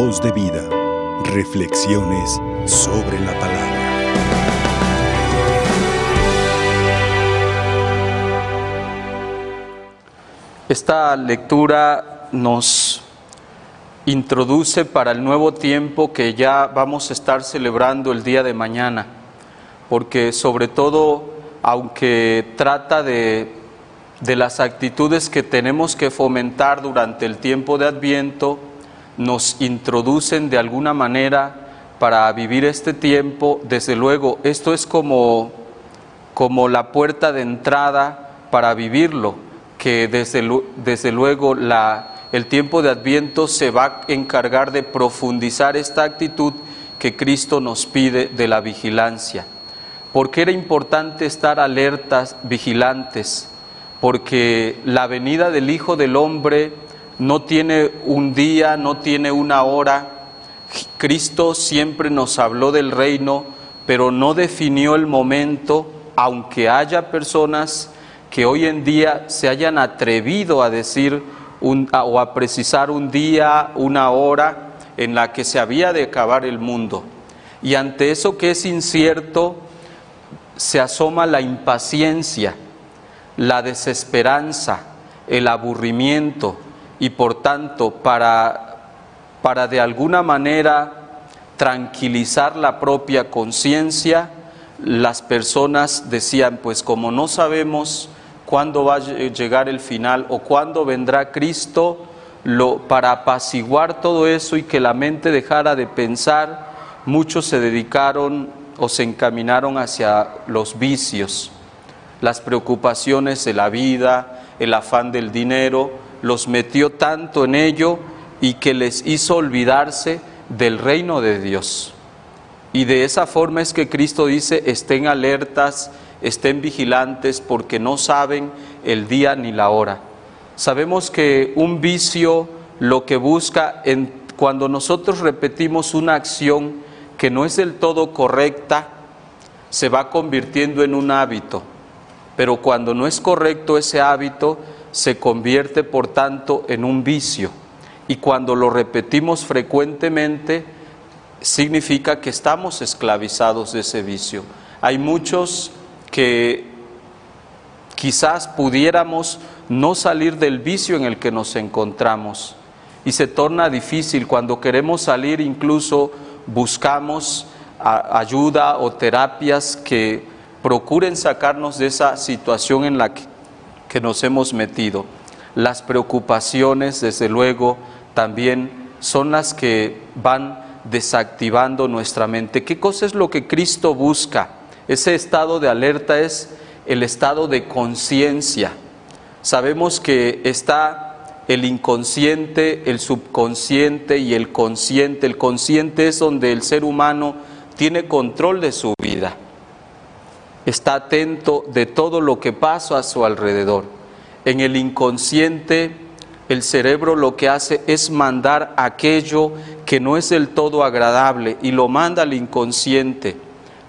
Voz de vida. Reflexiones sobre la palabra. Esta lectura nos introduce para el nuevo tiempo que ya vamos a estar celebrando el día de mañana, porque sobre todo, aunque trata de, de las actitudes que tenemos que fomentar durante el tiempo de Adviento, nos introducen de alguna manera para vivir este tiempo. Desde luego, esto es como, como la puerta de entrada para vivirlo, que desde, desde luego la, el tiempo de Adviento se va a encargar de profundizar esta actitud que Cristo nos pide de la vigilancia. porque era importante estar alertas, vigilantes? Porque la venida del Hijo del Hombre no tiene un día, no tiene una hora. Cristo siempre nos habló del reino, pero no definió el momento, aunque haya personas que hoy en día se hayan atrevido a decir un, o a precisar un día, una hora en la que se había de acabar el mundo. Y ante eso que es incierto, se asoma la impaciencia, la desesperanza, el aburrimiento, y por tanto para, para de alguna manera tranquilizar la propia conciencia, las personas decían, pues como no sabemos cuándo va a llegar el final o cuándo vendrá Cristo, lo, para apaciguar todo eso y que la mente dejara de pensar, muchos se dedicaron o se encaminaron hacia los vicios, las preocupaciones de la vida, el afán del dinero, los metió tanto en ello y que les hizo olvidarse del reino de Dios. Y de esa forma es que Cristo dice, estén alertas, estén vigilantes, porque no saben el día ni la hora. Sabemos que un vicio lo que busca en, cuando nosotros repetimos una acción que no es del todo correcta, se va convirtiendo en un hábito. Pero cuando no es correcto ese hábito, se convierte por tanto en un vicio y cuando lo repetimos frecuentemente significa que estamos esclavizados de ese vicio. Hay muchos que quizás pudiéramos no salir del vicio en el que nos encontramos y se torna difícil cuando queremos salir incluso buscamos ayuda o terapias que procuren sacarnos de esa situación en la que que nos hemos metido. Las preocupaciones, desde luego, también son las que van desactivando nuestra mente. ¿Qué cosa es lo que Cristo busca? Ese estado de alerta es el estado de conciencia. Sabemos que está el inconsciente, el subconsciente y el consciente. El consciente es donde el ser humano tiene control de su vida está atento de todo lo que pasa a su alrededor. En el inconsciente, el cerebro lo que hace es mandar aquello que no es del todo agradable y lo manda al inconsciente.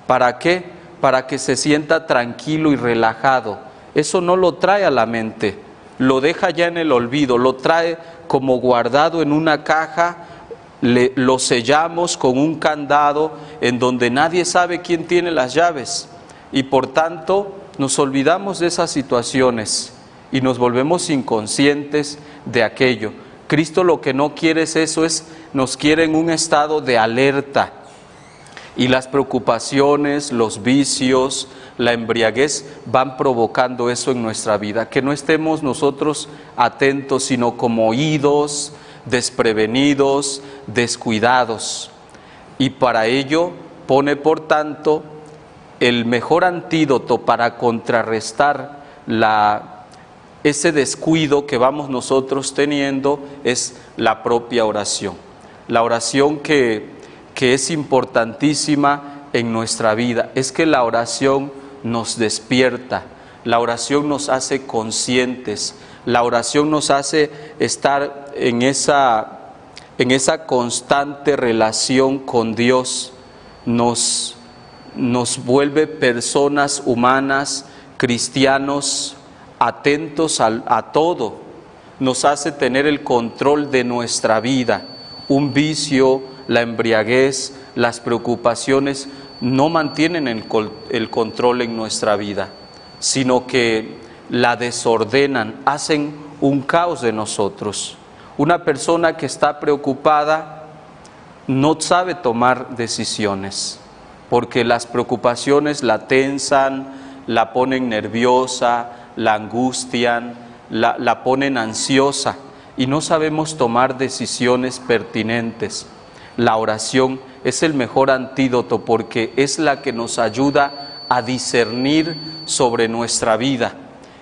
¿Para qué? Para que se sienta tranquilo y relajado. Eso no lo trae a la mente, lo deja ya en el olvido, lo trae como guardado en una caja, le, lo sellamos con un candado en donde nadie sabe quién tiene las llaves y por tanto nos olvidamos de esas situaciones y nos volvemos inconscientes de aquello. Cristo lo que no quiere es eso, es nos quiere en un estado de alerta. Y las preocupaciones, los vicios, la embriaguez van provocando eso en nuestra vida, que no estemos nosotros atentos, sino como oídos, desprevenidos, descuidados. Y para ello pone, por tanto, el mejor antídoto para contrarrestar ese descuido que vamos nosotros teniendo es la propia oración. La oración que, que es importantísima en nuestra vida. Es que la oración nos despierta, la oración nos hace conscientes, la oración nos hace estar en esa, en esa constante relación con Dios, nos nos vuelve personas humanas, cristianos, atentos a, todo, nos hace tener el control de nuestra vida. Un vicio, la embriaguez, las preocupaciones no mantienen el control en nuestra vida, sino que la desordenan, hacen un caos de nosotros. Una persona que está preocupada no sabe tomar decisiones, porque las preocupaciones la tensan, la ponen nerviosa, la angustian, la, la ponen ansiosa y no sabemos tomar decisiones pertinentes. La oración es el mejor antídoto porque es la que nos ayuda a discernir sobre nuestra vida.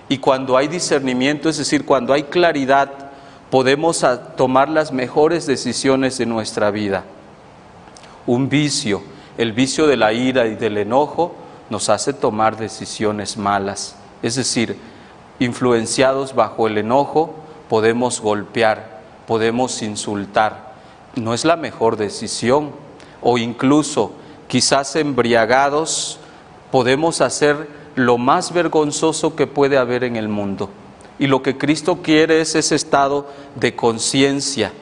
Y cuando hay discernimiento, es decir, cuando hay claridad, podemos tomar las mejores decisiones de nuestra vida. Un vicio, el vicio de la ira y del enojo, nos hace tomar decisiones malas. Es decir, influenciados bajo el enojo, podemos golpear, podemos insultar. No es la mejor decisión. O incluso, quizás embriagados, podemos hacer lo más vergonzoso que puede haber en el mundo. Y lo que Cristo quiere es ese estado de conciencia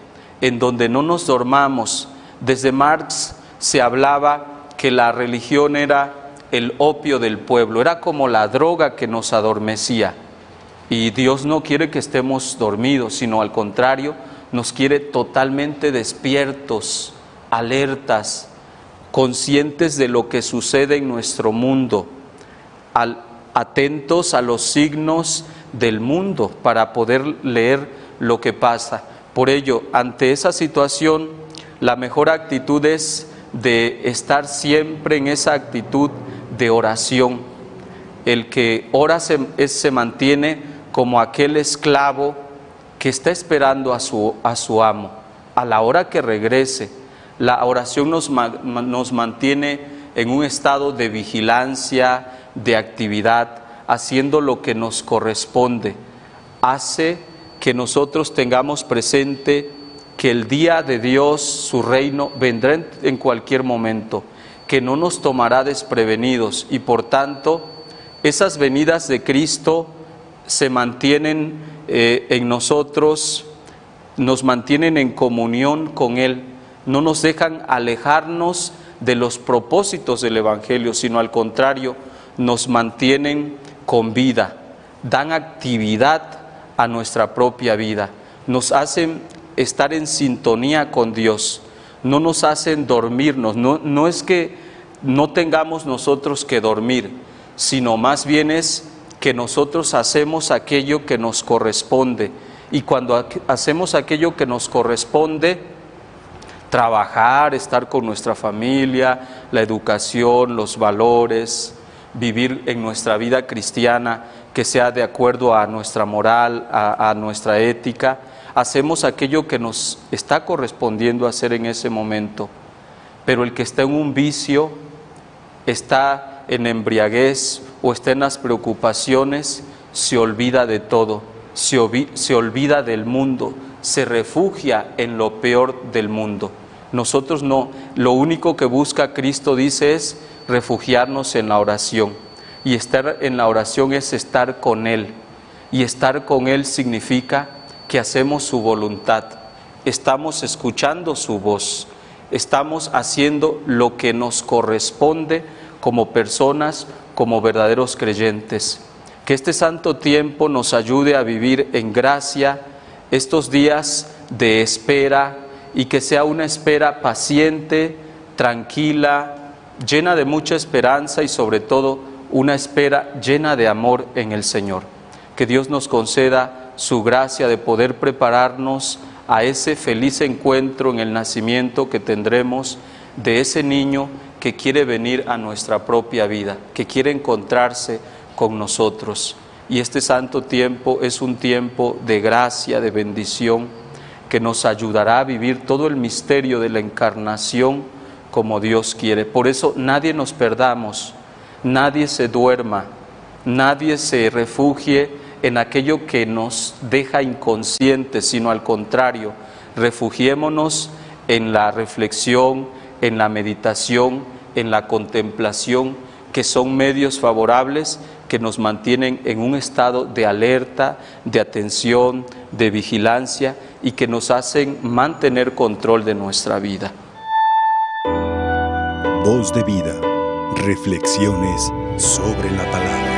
en donde no nos dormamos. Desde Marx se hablaba que la religión era el opio del pueblo, era como la droga que nos adormecía. Y Dios no quiere que estemos dormidos, sino al contrario, nos quiere totalmente despiertos, alertas, conscientes de lo que sucede en nuestro mundo atentos a los signos del mundo para poder leer lo que pasa. Por ello, ante esa situación, la mejor actitud es de estar siempre en esa actitud de oración. El que ora se, se mantiene como aquel esclavo que está esperando a su, a su amo, a la hora que regrese. La oración nos, nos mantiene en un estado de vigilancia, de actividad, haciendo lo que nos corresponde. Hace que nosotros tengamos presente que el día de Dios, su reino, vendrá en cualquier momento, que no nos tomará desprevenidos y por tanto esas venidas de Cristo se mantienen eh, en nosotros, nos mantienen en comunión con Él, no nos dejan alejarnos de los propósitos del Evangelio, sino al contrario, nos mantienen con vida, dan actividad a nuestra propia vida, nos hacen estar en sintonía con Dios, no nos hacen dormirnos, no, no es que no tengamos nosotros que dormir, sino más bien es que nosotros hacemos aquello que nos corresponde. Y cuando hacemos aquello que nos corresponde, trabajar, estar con nuestra familia, la educación, los valores, vivir en nuestra vida cristiana que sea de acuerdo a nuestra moral, a, nuestra ética. Hacemos aquello que nos está correspondiendo hacer en ese momento. Pero el que está en un vicio, está en embriaguez o está en las preocupaciones, se olvida de todo, se, se olvida del mundo, se refugia en lo peor del mundo. Nosotros no, lo único que busca Cristo dice es refugiarnos en la oración. Y estar en la oración es estar con Él. Y estar con Él significa que hacemos su voluntad, estamos escuchando su voz, estamos haciendo lo que nos corresponde como personas, como verdaderos creyentes. Que este santo tiempo nos ayude a vivir en gracia estos días de espera y que sea una espera paciente, tranquila, llena de mucha esperanza y sobre todo una espera llena de amor en el Señor. Que Dios nos conceda su gracia de poder prepararnos a ese feliz encuentro en el nacimiento que tendremos de ese niño que quiere venir a nuestra propia vida, que quiere encontrarse con nosotros. Y este santo tiempo es un tiempo de gracia, de bendición, que nos ayudará a vivir todo el misterio de la encarnación como Dios quiere. Por eso nadie nos perdamos, nadie se duerma, nadie se refugie en aquello que nos deja inconscientes, sino al contrario, refugiémonos en la reflexión, en la meditación, en la contemplación, que son medios favorables que nos mantienen en un estado de alerta, de atención, de vigilancia y que nos hacen mantener control de nuestra vida. Voz de vida. Reflexiones sobre la palabra.